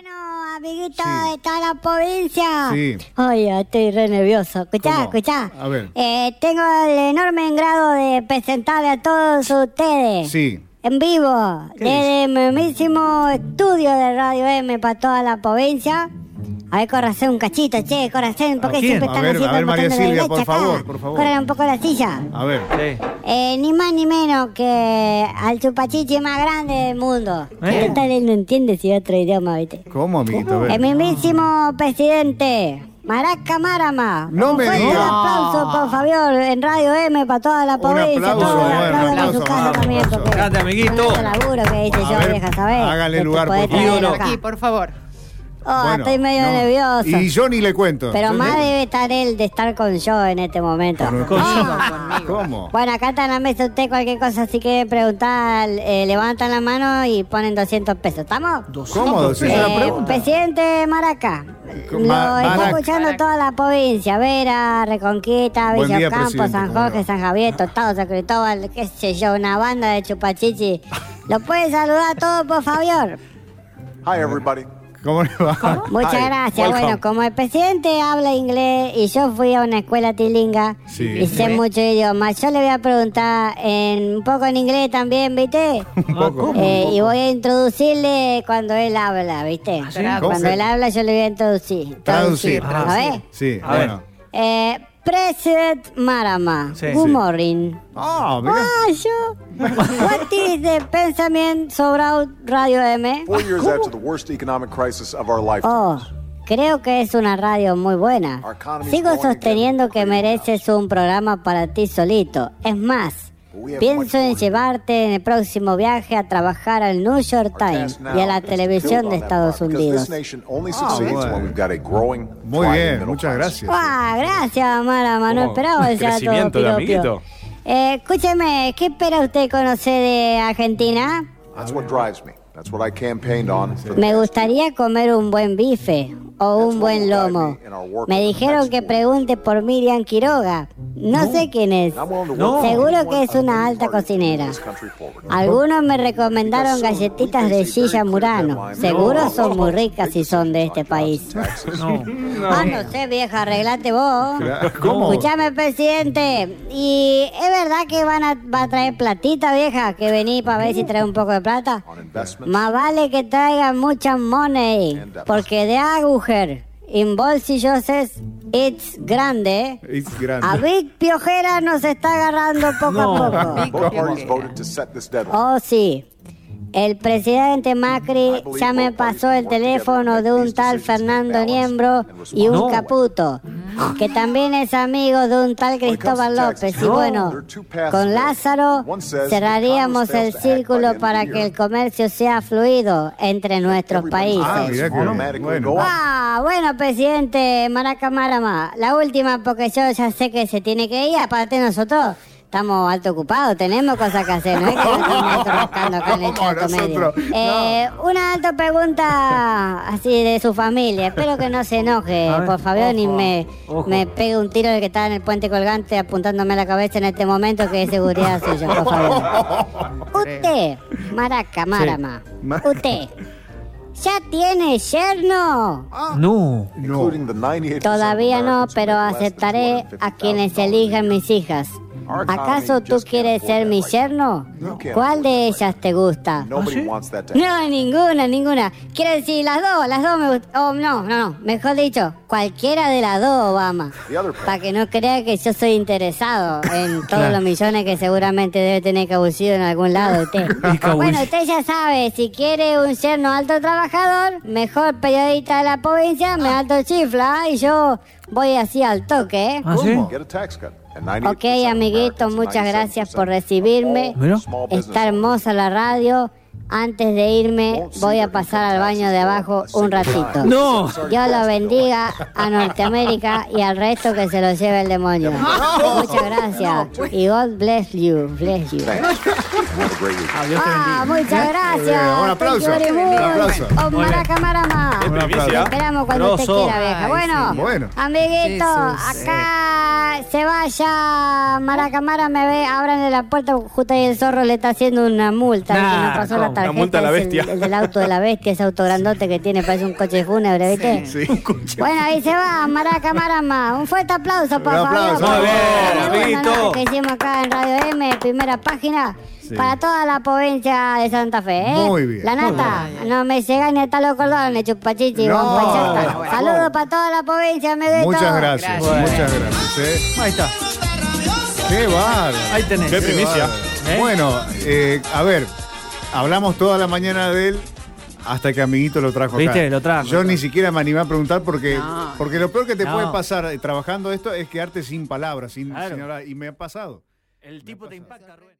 Bueno, amiguito de toda la provincia. Sí. Ay, estoy re nervioso. Escuchá, escuchá. A ver. Eh, tengo el enorme grado de presentarle a todos ustedes. Sí. En vivo, desde el mismísimo estudio de Radio M para toda la provincia. A ver, córrase un cachito, che, córrase, porque siempre están ver, haciendo a ver, el María botón de Silvia, por acá. favor, por favor. Corran un poco la silla. A ver. Sí. Eh, ni más ni menos que al chupachichi más grande del mundo. ¿Eh? ¿Qué tal él no entiende si otro idioma, viste? ¿Cómo, amiguito? El mismísimo presidente Maraca Marama. No Un me fuerte diga. aplauso, por favor, en Radio M para toda la provincia. un en su aplauso, también. aplauso. Grande, amiguito. un laburo que hice A yo, ver, vieja, ¿sabés? hágale lugar, por favor. Aquí, por favor. Oh, Bueno, estoy medio no. nervioso. Y yo ni le cuento. Pero más debe estar él de estar con yo en este momento. ¿Cómo? Bueno, acá está en la mesa usted cualquier cosa, si quiere preguntar, eh, levantan la mano y ponen 200 pesos. ¿Estamos? ¿Cómo? Esa es la Eh, pregunta. presidente Maraca, lo Ma- está Maraca. escuchando toda la provincia, Vera, Reconquista, Buen Villa día, Ocampo, presidente, San ¿cómo le Jorge? San Javier, Tostado, San Cristóbal, qué sé yo, una banda de chupachichi. ¿Lo puede saludar todo, por favor? Hi, everybody. ¿Cómo le va? Muchas Hi, gracias. welcome. Bueno, como el presidente habla inglés y yo fui a una escuela tilinga Sí. y sé muchos idiomas, yo le voy a preguntar en, un poco en inglés también, ¿viste? ¿Cómo? Eh, y voy a introducirle cuando él habla, ¿viste? sí? ¿Cómo? Cuando él habla yo le voy a introducir. Traducir. A ver. Sí, A ver. bueno. Eh, President Marama. Sí. Good Sí. morning. Ah, mirá. Ah, yo. What is the pensamiento sobre Radio M? Four years after the worst economic crisis of our Oh, lifetimes. creo que es una radio muy buena. Sigo sosteniendo que mereces un programa para ti solito. Es más, pienso en llevarte en el próximo viaje a trabajar al New York Times y a la televisión de Estados Unidos. This nation only succeeds bueno. when we've got a growing, Muy bien, muchas gracias. ¡Ah, gracias, Marama! No esperaba de piropio. amiguito. Eh, escúcheme, ¿qué espera usted conocer de Argentina? That's what drives me. That's what I campaigned on. for the Me gustaría comer un buen bife o un buen lomo. Me dijeron que pregunte por Miriam Quiroga. No sé quién es. No. Seguro que es una alta cocinera. Algunos me recomendaron galletitas de Gilla Murano. Seguro son muy ricas si son de este país. No. Ah, no sé, vieja, arreglate vos. ¿Cómo? Escuchame, presidente. ¿Y es verdad que van a, va a traer platita, vieja? Que vení para ver si trae un poco de plata. Más vale que traigan mucha money, porque de agujer en bolsillos es it's grande. Es grande. A Big Piojera nos está agarrando poco No. a poco. Oh, sí. El presidente Macri ya me pasó el teléfono de un tal Fernando Niembro y un. Caputo, que también es amigo de un tal Cristóbal López. Y bueno, con Lázaro cerraríamos el círculo para que el comercio sea fluido entre nuestros Ah, países. on. Ah, bueno, presidente Maraca Marama, la última porque yo ya sé que se tiene que ir, aparte nosotros estamos alto ocupados, tenemos cosas que hacer, no es que estamos alto rascando acá en el ¿Cómo chato medio. Eh, Una alta pregunta así de su familia, espero que no se enoje, ver, por favor, ni ojo, me, ojo. me pegue un tiro el que está en el puente colgante apuntándome a la cabeza en este momento que es seguridad suya, por favor. Usted, Maraca Marama, Ma- usted, ¿ya tiene yerno? No. No. including the 98% Todavía no, pero aceptaré a quienes $250,000 elijan mis hijas. ¿Acaso tú quieres ser mi yerno? ¿Cuál de ellas te gusta? ¿Ah, sí? No, ninguna, ninguna. Quiero decir, las dos, las dos me gustan. Oh, no, no, no. Mejor dicho, cualquiera de las dos, Obama. Para que no crea que yo soy interesado en todos Claro. los millones que seguramente debe tener cabucido en algún lado usted. Bueno, usted ya sabe, si quiere un yerno alto trabajador, mejor periodista de la provincia, me alto chifla y yo voy así al toque, ¿eh? ¿Ah, sí? Get a tax cut. And 98% Ok, amiguito, muchas 97% gracias por recibirme. Está hermosa la radio. Antes de irme, voy a pasar al baño de abajo un ratito. No. Dios lo bendiga a Norteamérica y al resto que se lo lleve el demonio. Muchas gracias. Y God bless you. Bless you. Ah, bendiga. muchas gracias. Un aplauso, un aplauso. Oh, esperamos cuando usted quiera, vieja. Bueno. Bueno. amiguito, acá se vaya Maracamara, me ve, abran la puerta, justo ahí el zorro le está haciendo una multa. Nah, que nos pasó la ¿cómo? tarjeta. Una multa a la el- bestia. El, del auto de la bestia, ese auto grandote que tiene, parece un coche fúnebre, ¿viste? Sí. Bueno, ahí se va, Maraca Marama. Un fuerte aplauso para Un aplauso. Fabián. Muy bien, amiguito. que hicimos acá en Radio M, primera página, Sí. para toda la provincia de Santa Fe. ¿eh? Muy bien. La nata, no me llega ni hasta los cordones, chupachichi. No, bueno, bueno. Saludos para toda la provincia, amiguito. Muchas gracias, Gracias. muchas gracias. ¿eh? Ahí está. Qué bárbaro. Ahí tenés. Qué primicia. bárbaro. ¿Eh? Bueno, eh, a ver, hablamos toda la mañana de él hasta que amiguito lo trajo ¿Viste? acá. Lo trajo. Yo ni siquiera me animé a preguntar porque, No. porque lo peor que te No. puede pasar eh, trabajando esto es quedarte sin palabras, sin, Claro. sin hablar. Y me ha pasado. El tipo te impacta, Rubén.